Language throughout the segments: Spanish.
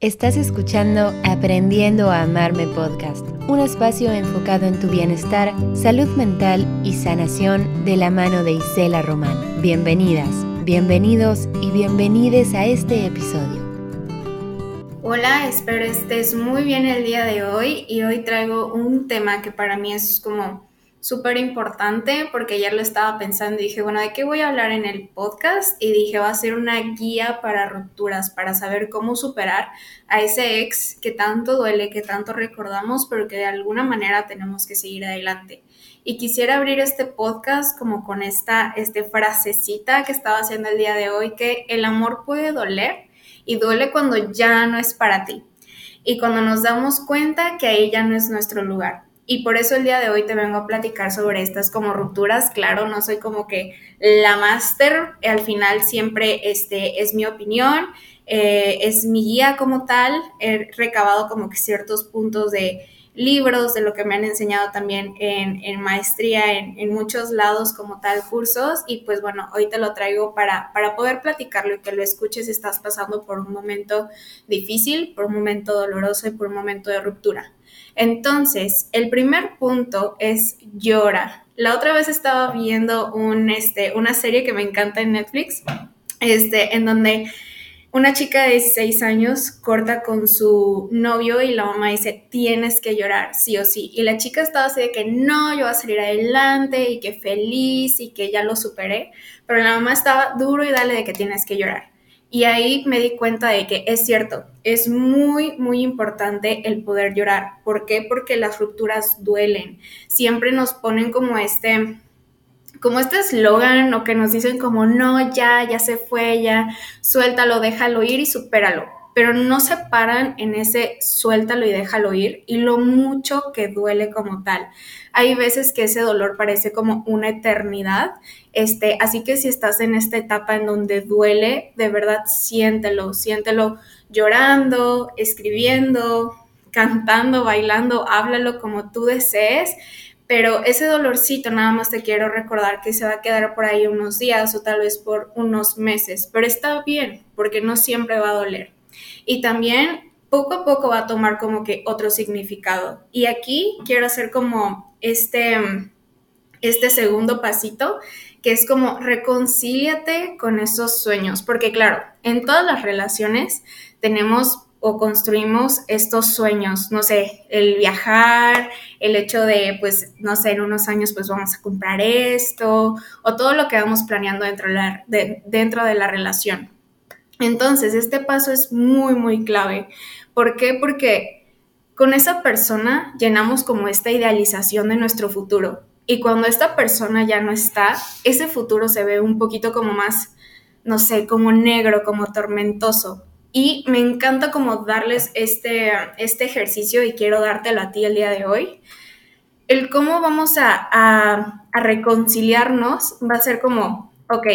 Estás escuchando Aprendiendo a Amarme Podcast, un espacio enfocado en tu bienestar, salud mental y sanación de la mano de Isela Román. Bienvenidas, bienvenidos y bienvenides a este episodio. Hola, espero estés muy bien el día de hoy y hoy traigo un tema que para mí es como súper importante porque ya lo estaba pensando y dije, bueno, ¿de qué voy a hablar en el podcast? Y dije, va a ser una guía para rupturas, para saber cómo superar a ese ex que tanto duele, que tanto recordamos, pero que de alguna manera tenemos que seguir adelante. Y quisiera abrir este podcast como con esta este frasecita que estaba haciendo el día de hoy, que el amor puede doler y duele cuando ya no es para ti. Y cuando nos damos cuenta que ahí ya no es nuestro lugar y por eso el día de hoy te vengo a platicar sobre estas como rupturas. Claro, no soy como que la máster, al final siempre este, es mi opinión, eh, es mi guía como tal. He recabado como que ciertos puntos de libros, de lo que me han enseñado también en, maestría, en, muchos lados como tal, cursos. Y pues bueno, hoy te lo traigo para, para poder platicarlo y que lo escuches si estás pasando por un momento difícil, por un momento doloroso y por un momento de ruptura. Entonces, el primer punto es llora. La otra vez estaba viendo un, este, una serie que me encanta en Netflix, este, en donde una chica de 16 años corta con su novio y la mamá dice, tienes que llorar, sí o sí. Y la chica estaba así de que no, yo voy a salir adelante y que feliz y que ya lo superé. Pero la mamá estaba duro y dale de que tienes que llorar. Y ahí me di cuenta de que es cierto, es muy, muy importante el poder llorar. ¿Por qué? Porque las rupturas duelen. Siempre nos ponen como este, como este eslogan o que nos dicen como, no, ya, ya se fue, ya, suéltalo, déjalo ir y supéralo pero no se paran en ese suéltalo y déjalo ir y lo mucho que duele como tal. Hay veces que ese dolor parece como una eternidad, este, así que si estás en esta etapa en donde duele, de verdad siéntelo, siéntelo llorando, escribiendo, cantando, bailando, háblalo como tú desees, pero ese dolorcito nada más te quiero recordar que se va a quedar por ahí unos días o tal vez por unos meses, pero está bien porque no siempre va a doler y también poco a poco va a tomar como que otro significado. Y aquí quiero hacer como este, este segundo pasito, que es como reconcíliate con esos sueños, porque claro, en todas las relaciones tenemos o construimos estos sueños, no sé, el viajar, el hecho de, pues, no sé, en unos años pues vamos a comprar esto, o todo lo que vamos planeando dentro la, de, dentro de la relación. Entonces, este paso es muy, muy clave. ¿Por qué? Porque con esa persona llenamos como esta idealización de nuestro futuro. Y cuando esta persona ya no está, ese futuro se ve un poquito como más, no sé, como negro, como tormentoso. Y me encanta como darles este, este ejercicio y quiero dártelo a ti el día de hoy. El cómo vamos a, reconciliarnos va a ser como, ok,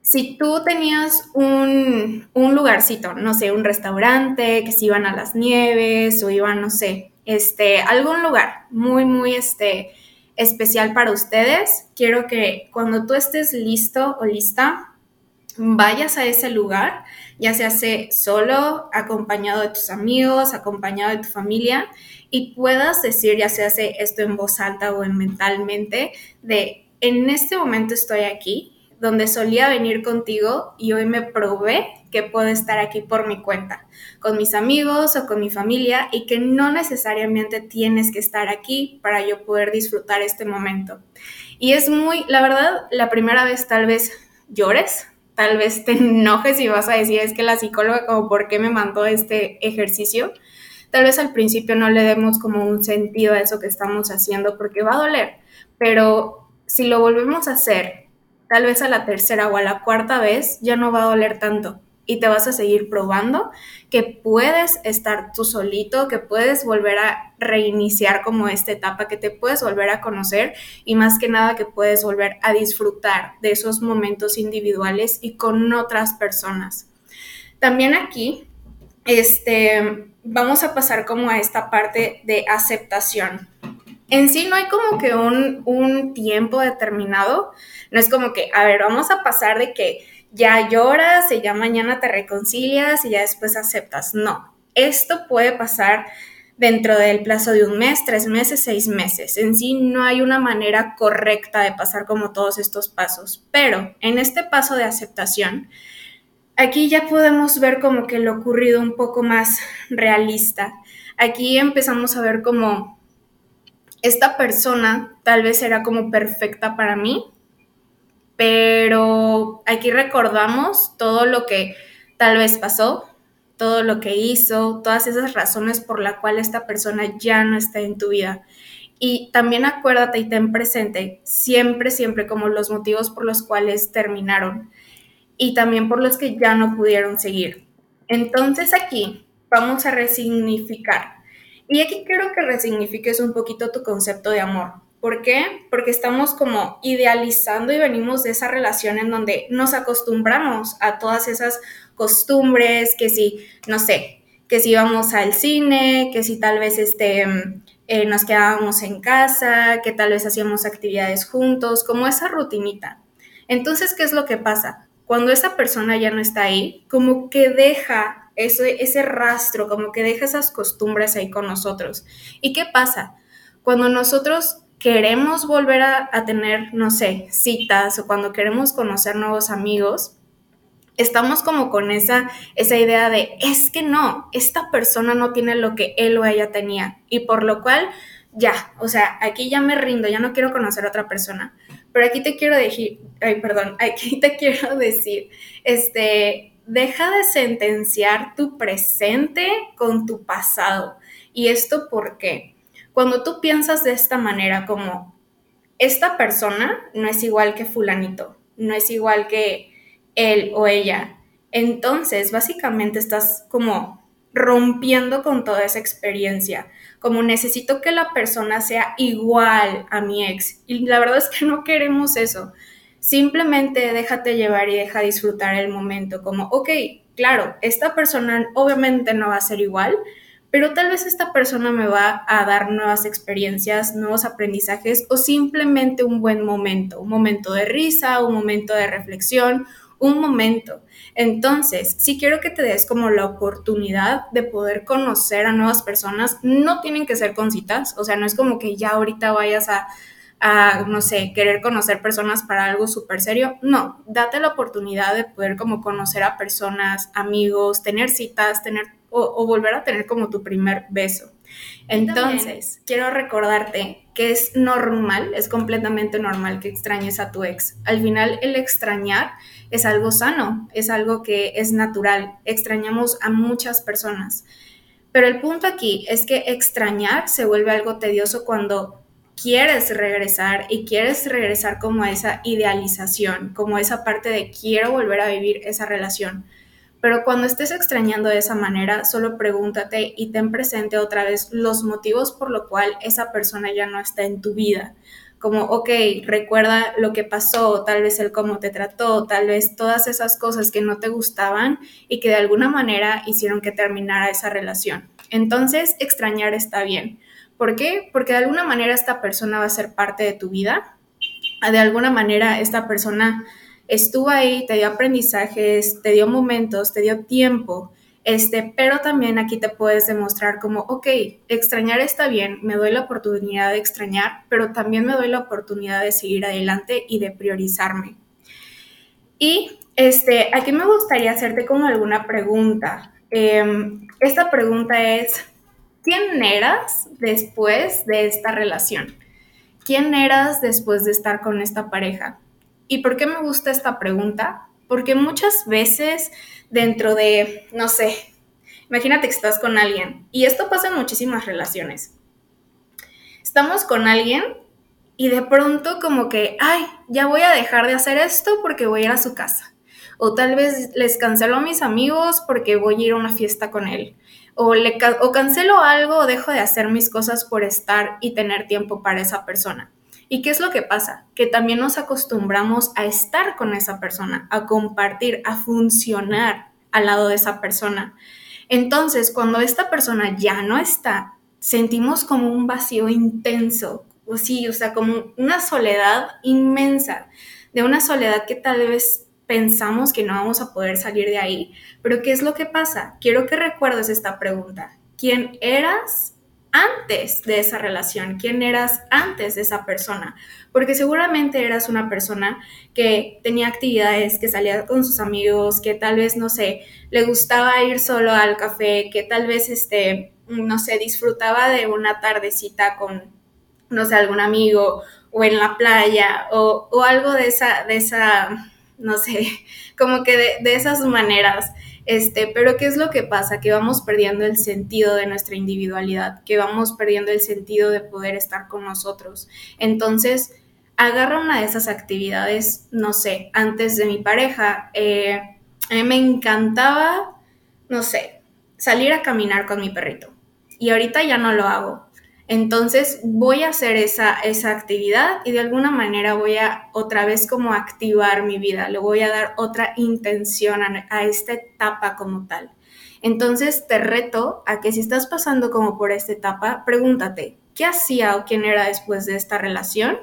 si tú tenías un, lugarcito, no sé, un restaurante, que se iban a las nieves o iban, no sé, este, algún lugar muy, muy, este, especial para ustedes, quiero que cuando tú estés listo o lista, vayas a ese lugar, ya sea solo, acompañado de tus amigos, acompañado de tu familia, y puedas decir, ya sea esto en voz alta o en mentalmente, de en este momento estoy aquí, donde solía venir contigo y hoy me probé que puedo estar aquí por mi cuenta, con mis amigos o con mi familia y que no necesariamente tienes que estar aquí para yo poder disfrutar este momento. Y es muy, la verdad, la primera vez tal vez llores, tal vez te enojes y vas a decir es que la psicóloga como por qué me mandó este ejercicio. Tal vez al principio no le demos como un sentido a eso que estamos haciendo porque va a doler, pero si lo volvemos a hacer tal vez a la tercera o a la cuarta vez ya no va a doler tanto y te vas a seguir probando que puedes estar tú solito, que puedes volver a reiniciar como esta etapa, que te puedes volver a conocer y más que nada que puedes volver a disfrutar de esos momentos individuales y con otras personas. También aquí, este, vamos a pasar como a esta parte de aceptación. En sí no hay como que un, un tiempo determinado, no es como que, a ver, vamos a pasar de que ya lloras y ya mañana te reconcilias y ya después aceptas. No. esto puede pasar dentro del plazo de un mes, tres meses, seis meses. En sí no hay una manera correcta de pasar como todos estos pasos, pero en este paso de aceptación, aquí ya podemos ver como que lo ocurrido un poco más realista. Aquí empezamos a ver como esta persona tal vez era como perfecta para mí, pero aquí recordamos todo lo que tal vez pasó, todo lo que hizo, todas esas razones por la cual esta persona ya no está en tu vida. Y también acuérdate y ten presente siempre, siempre como los motivos por los cuales terminaron y también por los que ya no pudieron seguir. Entonces aquí vamos a resignificar. Y aquí quiero que resignifiques un poquito tu concepto de amor. ¿Por qué? Porque estamos como idealizando y venimos de esa relación en donde nos acostumbramos a todas esas costumbres, que si, no sé, que si íbamos al cine, que si tal vez este, eh, nos quedábamos en casa, que tal vez hacíamos actividades juntos, como esa rutinita. Entonces, ¿qué es lo que pasa? Cuando esa persona ya no está ahí, como que deja ese, ese rastro, como que deja esas costumbres ahí con nosotros. ¿Y qué pasa? Cuando nosotros queremos volver a, tener, no sé, citas o cuando queremos conocer nuevos amigos, estamos como con esa, esa idea de, es que no, esta persona no tiene lo que él o ella tenía. Y por lo cual, ya, o sea, aquí ya me rindo, ya no quiero conocer a otra persona. Pero aquí te quiero decir, ay, perdón, aquí te quiero decir, este, deja de sentenciar tu presente con tu pasado. ¿Y esto por qué? Cuando tú piensas de esta manera, como, esta persona no es igual que fulanito, no es igual que él o ella. Entonces, básicamente estás como rompiendo con toda esa experiencia, como necesito que la persona sea igual a mi ex. Y la verdad es que no queremos eso. Simplemente déjate llevar y deja disfrutar el momento, como, ok, claro, esta persona obviamente no va a ser igual, pero tal vez esta persona me va a dar nuevas experiencias, nuevos aprendizajes o simplemente un buen momento, un momento de risa, un momento de reflexión, un momento. Entonces, si quiero que te des como la oportunidad de poder conocer a nuevas personas. No tienen que ser con citas, o sea, no es como que ya ahorita vayas a, no sé, querer conocer personas para algo súper serio. No, date la oportunidad de poder como conocer a personas, amigos, tener citas, tener o, volver a tener como tu primer beso. Entonces, quiero recordarte que es normal, es completamente normal que extrañes a tu ex. Al final, el extrañar es algo sano, es algo que es natural. Extrañamos a muchas personas. Pero el punto aquí es que extrañar se vuelve algo tedioso cuando quieres regresar y quieres regresar como a esa idealización, como esa parte de quiero volver a vivir esa relación. Pero cuando estés extrañando de esa manera, solo pregúntate y ten presente otra vez los motivos por lo cual esa persona ya no está en tu vida como, ok, recuerda lo que pasó, tal vez el cómo te trató, tal vez todas esas cosas que no te gustaban y que de alguna manera hicieron que terminara esa relación. Entonces, extrañar está bien. ¿Por qué? Porque de alguna manera esta persona va a ser parte de tu vida. De alguna manera esta persona estuvo ahí, te dio aprendizajes, te dio momentos, te dio tiempo este, pero también aquí te puedes demostrar como, ok, extrañar está bien, me doy la oportunidad de extrañar, pero también me doy la oportunidad de seguir adelante y de priorizarme. Y este, aquí me gustaría hacerte como alguna pregunta. Em, esta pregunta es, ¿quién eras después de esta relación? ¿Quién eras después de estar con esta pareja? ¿Y por qué me gusta esta pregunta? Porque muchas veces dentro de, no sé, imagínate que estás con alguien, y esto pasa en muchísimas relaciones. Estamos con alguien y de pronto como que, ay, ya voy a dejar de hacer esto porque voy a ir a su casa. O tal vez les cancelo a mis amigos porque voy a ir a una fiesta con él. O, le, cancelo algo o dejo de hacer mis cosas por estar y tener tiempo para esa persona. ¿Y qué es lo que pasa? Que también nos acostumbramos a estar con esa persona, a compartir, a funcionar al lado de esa persona. Entonces, cuando esta persona ya no está, sentimos como un vacío intenso, o sí, o sea, como una soledad inmensa, de una soledad que tal vez pensamos que no vamos a poder salir de ahí. Pero ¿qué es lo que pasa? Quiero que recuerdes esta pregunta. ¿Quién eras antes de esa relación? ¿Quién eras antes de esa persona? Porque seguramente eras una persona que tenía actividades, que salía con sus amigos, que tal vez, no sé, le gustaba ir solo al café, que tal vez, este, no sé, disfrutaba de una tardecita con, no sé, algún amigo o en la playa o, o algo de esa, de esa, no sé, como que de, de esas maneras. Este, pero ¿qué es lo que pasa? Que vamos perdiendo el sentido de nuestra individualidad, que vamos perdiendo el sentido de poder estar con nosotros. Entonces, agarra una de esas actividades, no sé, antes de mi pareja, eh, a mí me encantaba, no sé, salir a caminar con mi perrito. Y ahorita ya no lo hago. Entonces voy a hacer esa, esa actividad y de alguna manera voy a otra vez como activar mi vida, le voy a dar otra intención a, esta etapa como tal. Entonces te reto a que si estás pasando como por esta etapa, pregúntate, ¿qué hacía o quién era después de esta relación?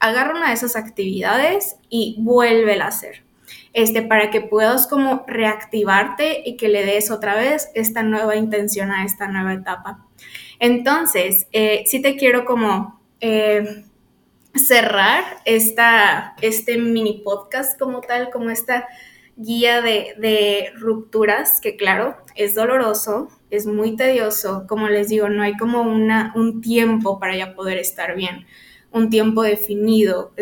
Agarra una de esas actividades y vuélvela a hacer. Este, para que puedas como reactivarte y que le des otra vez esta nueva intención a esta nueva etapa. Entonces, eh, sí te quiero como eh, cerrar esta, este mini podcast como tal, como esta guía de, rupturas, que claro, es doloroso, es muy tedioso, como les digo, no hay como una, un tiempo para ya poder estar bien, un tiempo definido.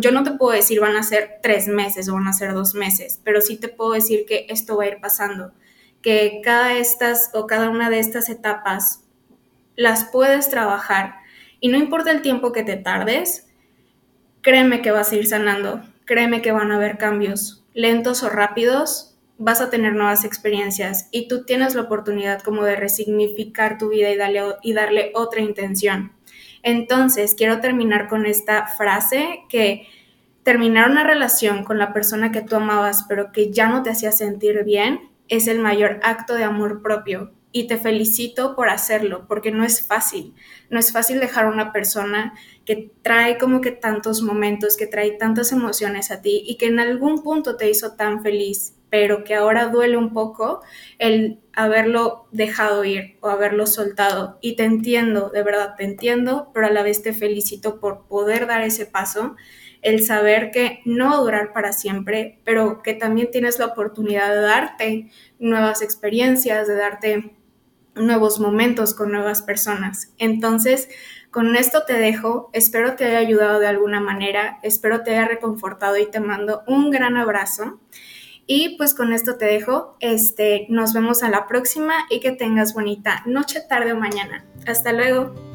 yo no te puedo decir van a ser tres meses o van a ser dos meses, pero sí te puedo decir que esto va a ir pasando, que cada estas o cada una de estas etapas las puedes trabajar y no importa el tiempo que te tardes, créeme que vas a ir sanando, créeme que van a haber cambios, lentos o rápidos, vas a tener nuevas experiencias y tú tienes la oportunidad como de resignificar tu vida y darle, y darle otra intención. Entonces, quiero terminar con esta frase que terminar una relación con la persona que tú amabas pero que ya no te hacía sentir bien es el mayor acto de amor propio y te felicito por hacerlo, porque no es fácil. No es fácil dejar a una persona que trae como que tantos momentos, que trae tantas emociones a ti y que en algún punto te hizo tan feliz, pero que ahora duele un poco el haberlo dejado ir o haberlo soltado. Y te entiendo, de verdad te entiendo, pero a la vez te felicito por poder dar ese paso, el saber que no va durar para siempre, pero que también tienes la oportunidad de darte nuevas experiencias, de darte nuevos momentos con nuevas personas. Entonces, con esto te dejo, espero te haya ayudado de alguna manera, espero te haya reconfortado y te mando un gran abrazo. Y pues con esto te dejo, este, nos vemos a la próxima y que tengas bonita noche, tarde o mañana. Hasta luego.